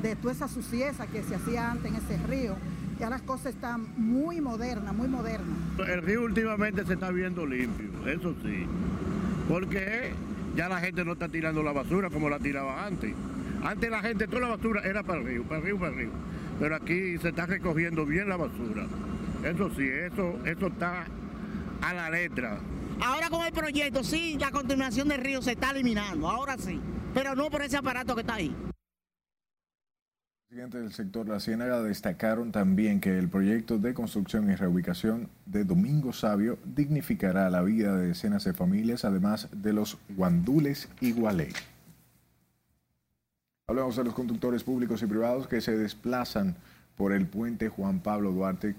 de toda esa suciedad que se hacía antes en ese río. Ya las cosas están muy modernas, muy modernas. El río últimamente se está viendo limpio, eso sí, porque ya la gente no está tirando la basura como la tiraba antes. Antes la gente, toda la basura era para el río, para el río, para el río. Pero aquí se está recogiendo bien la basura. Eso sí, eso, eso está a la letra. Ahora con el proyecto, sí, la contaminación del río se está eliminando, ahora sí, pero no por ese aparato que está ahí. Presidentes del sector La Ciénaga destacaron también que el proyecto de construcción y reubicación de Domingo Sabio dignificará la vida de decenas de familias, además de los guandules y gualey. Hablamos de los conductores públicos y privados que se desplazan por el puente Juan Pablo Duarte,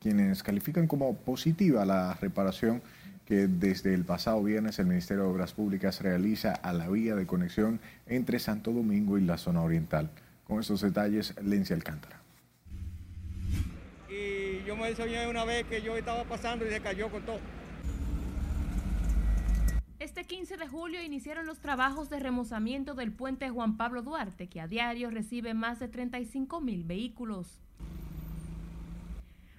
quienes califican como positiva la reparación que desde el pasado viernes el Ministerio de Obras Públicas realiza a la vía de conexión entre Santo Domingo y la zona oriental. Con estos detalles, Lencia Alcántara. Y yo me soñé una vez que yo estaba pasando y se cayó con todo. Este 15 de julio iniciaron los trabajos de remozamiento del puente Juan Pablo Duarte, que a diario recibe más de 35 mil vehículos.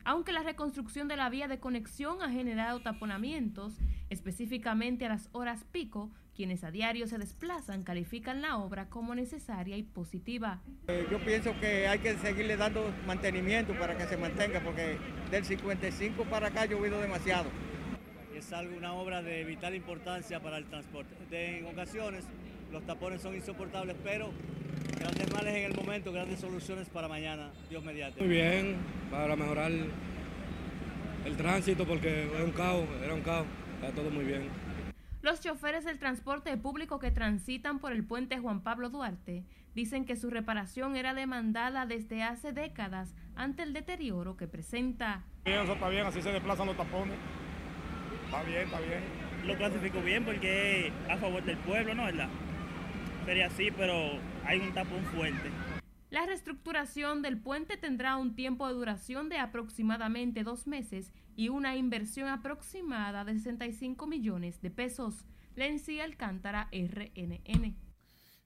Aunque la reconstrucción de la vía de conexión ha generado taponamientos, específicamente a las horas pico, quienes a diario se desplazan califican la obra como necesaria y positiva. Eh, yo pienso que hay que seguirle dando mantenimiento para que se mantenga, porque del 55 para acá ha llovido demasiado. Es algo, una obra de vital importancia para el transporte. De, en ocasiones los tapones son insoportables, pero grandes males en el momento, grandes soluciones para mañana, Dios mediante. Muy bien, para mejorar el tránsito porque era un caos, era un caos, está todo muy bien. Los choferes del transporte público que transitan por el puente Juan Pablo Duarte dicen que su reparación era demandada desde hace décadas ante el deterioro que presenta. Bien, eso está bien, así se desplazan los tapones. Está bien, está bien. Lo clasifico bien porque es a favor del pueblo, ¿no? ¿Verdad? Sería así, pero hay un tapón fuerte. La reestructuración del puente tendrá un tiempo de duración de aproximadamente dos meses y una inversión aproximada de 65 millones de pesos. Lency Alcántara, RNN.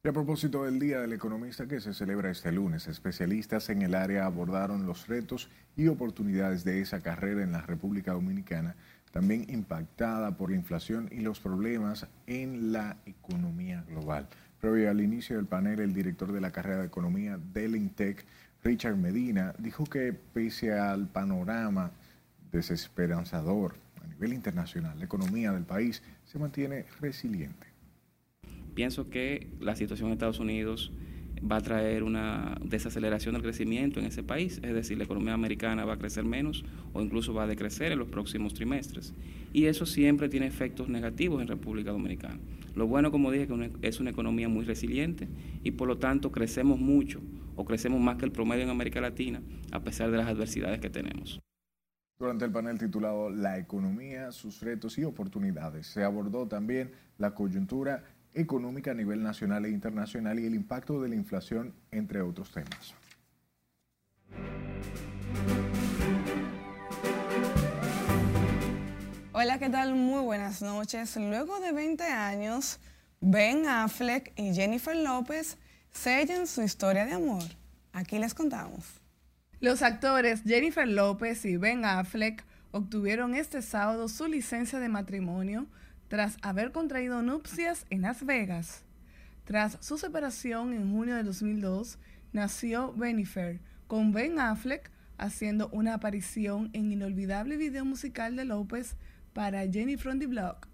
Y a propósito del Día del Economista que se celebra este lunes, especialistas en el área abordaron los retos y oportunidades de esa carrera en la República Dominicana, también impactada por la inflación y los problemas en la economía global. Previo al inicio del panel, el director de la carrera de economía del INTEC, Richard Medina, dijo que pese al panorama desesperanzador a nivel internacional, la economía del país se mantiene resiliente. Pienso que la situación en Estados Unidos va a traer una desaceleración del crecimiento en ese país, es decir, la economía americana va a crecer menos o incluso va a decrecer en los próximos trimestres. Y eso siempre tiene efectos negativos en República Dominicana. Lo bueno, como dije, que es una economía muy resiliente y por lo tanto crecemos mucho o crecemos más que el promedio en América Latina a pesar de las adversidades que tenemos. Durante el panel titulado La economía, sus retos y oportunidades, se abordó también la coyuntura económica a nivel nacional e internacional y el impacto de la inflación, entre otros temas. Hola, ¿qué tal? Muy buenas noches. Luego de 20 años, Ben Affleck y Jennifer López sellan su historia de amor. Aquí les contamos. Los actores Jennifer López y Ben Affleck obtuvieron este sábado su licencia de matrimonio tras haber contraído nupcias en Las Vegas. Tras su separación en junio de 2002, nació Benifer, con Ben Affleck haciendo una aparición en inolvidable video musical de López para Jenny from the Block.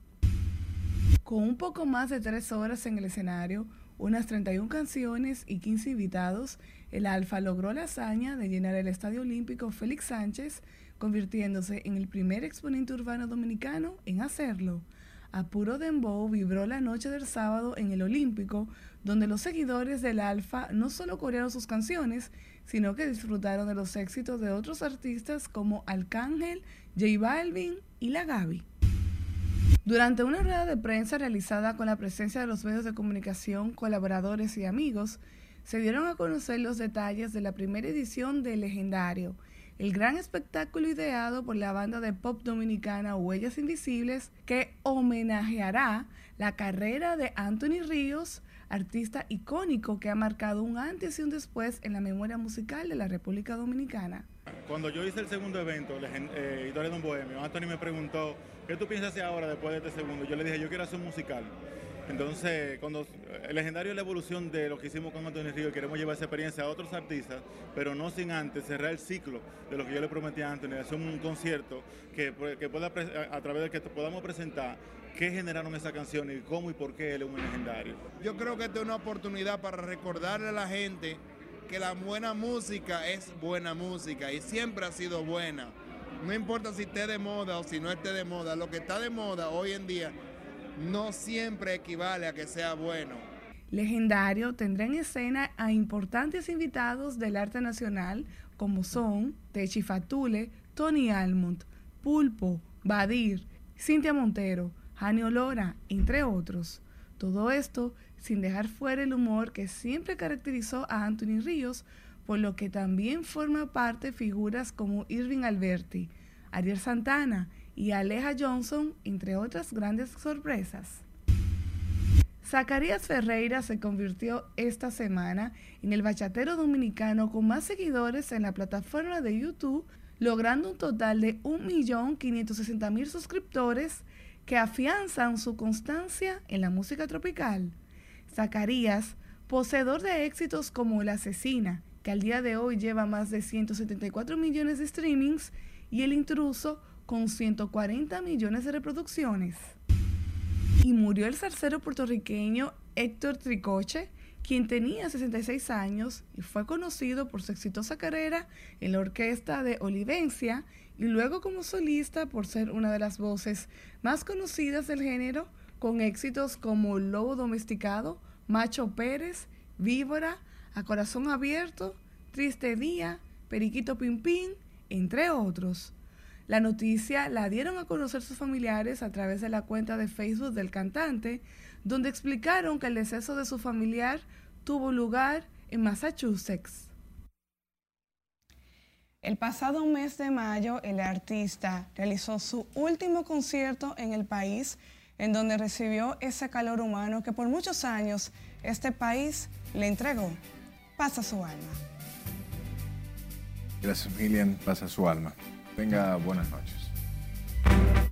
Con un poco más de tres horas en el escenario, unas 31 canciones y 15 invitados, el Alfa logró la hazaña de llenar el Estadio Olímpico Félix Sánchez, convirtiéndose en el primer exponente urbano dominicano en hacerlo. a puro dembow vibró la noche del sábado en el Olímpico, donde los seguidores del Alfa no solo corearon sus canciones, sino que disfrutaron de los éxitos de otros artistas como Arcángel, J Balvin y La Gaby. Durante una rueda de prensa realizada con la presencia de los medios de comunicación, colaboradores y amigos, se dieron a conocer los detalles de la primera edición de Legendario, el gran espectáculo ideado por la banda de pop dominicana Huellas Invisibles que homenajeará la carrera de Anthony Ríos, artista icónico que ha marcado un antes y un después en la memoria musical de la República Dominicana. Cuando yo hice el segundo evento, eh, de un Bohemio, Anthony me preguntó, ¿qué tú piensas hacer ahora después de este segundo? Yo le dije, yo quiero hacer un musical. Entonces, cuando el legendario es la evolución de lo que hicimos con Antonio Río, queremos llevar esa experiencia a otros artistas, pero no sin antes cerrar el ciclo de lo que yo le prometí a Antonio, hacer un concierto que, que pueda, a través del que podamos presentar qué generaron esa canción y cómo y por qué él es un legendario. Yo creo que esta es una oportunidad para recordarle a la gente que la buena música es buena música y siempre ha sido buena. No importa si esté de moda o si no esté de moda, lo que está de moda hoy en día no siempre equivale a que sea bueno. Legendario tendrá en escena a importantes invitados del arte nacional como son Techi Fatule, Tony Almond, Pulpo, Badir, Cintia Montero, Jani Olora, entre otros. Todo esto sin dejar fuera el humor que siempre caracterizó a Anthony Ríos, por lo que también forma parte figuras como Irving Alberti, Ariel Santana y Aleja Johnson, entre otras grandes sorpresas. Zacarías Ferreira se convirtió esta semana en el bachatero dominicano con más seguidores en la plataforma de YouTube, logrando un total de 1.560.000 suscriptores que afianzan su constancia en la música tropical. Zacarías, poseedor de éxitos como La Asesina, que al día de hoy lleva más de 174 millones de streamings, y El Intruso, con 140 millones de reproducciones. Y murió el zarcero puertorriqueño Héctor Tricoche, quien tenía 66 años y fue conocido por su exitosa carrera en la orquesta de Olivencia y luego como solista por ser una de las voces más conocidas del género, con éxitos como Lobo Domesticado, Macho Pérez, Víbora, A Corazón Abierto, Triste Día, Periquito Pimpín, entre otros. La noticia la dieron a conocer sus familiares a través de la cuenta de Facebook del cantante, donde explicaron que el deceso de su familiar tuvo lugar en Massachusetts. El pasado mes de mayo, el artista realizó su último concierto en el país, en donde recibió ese calor humano que por muchos años este país le entregó. Pasa su alma. Gracias, Milian. Pasa su alma. Tenga buenas noches.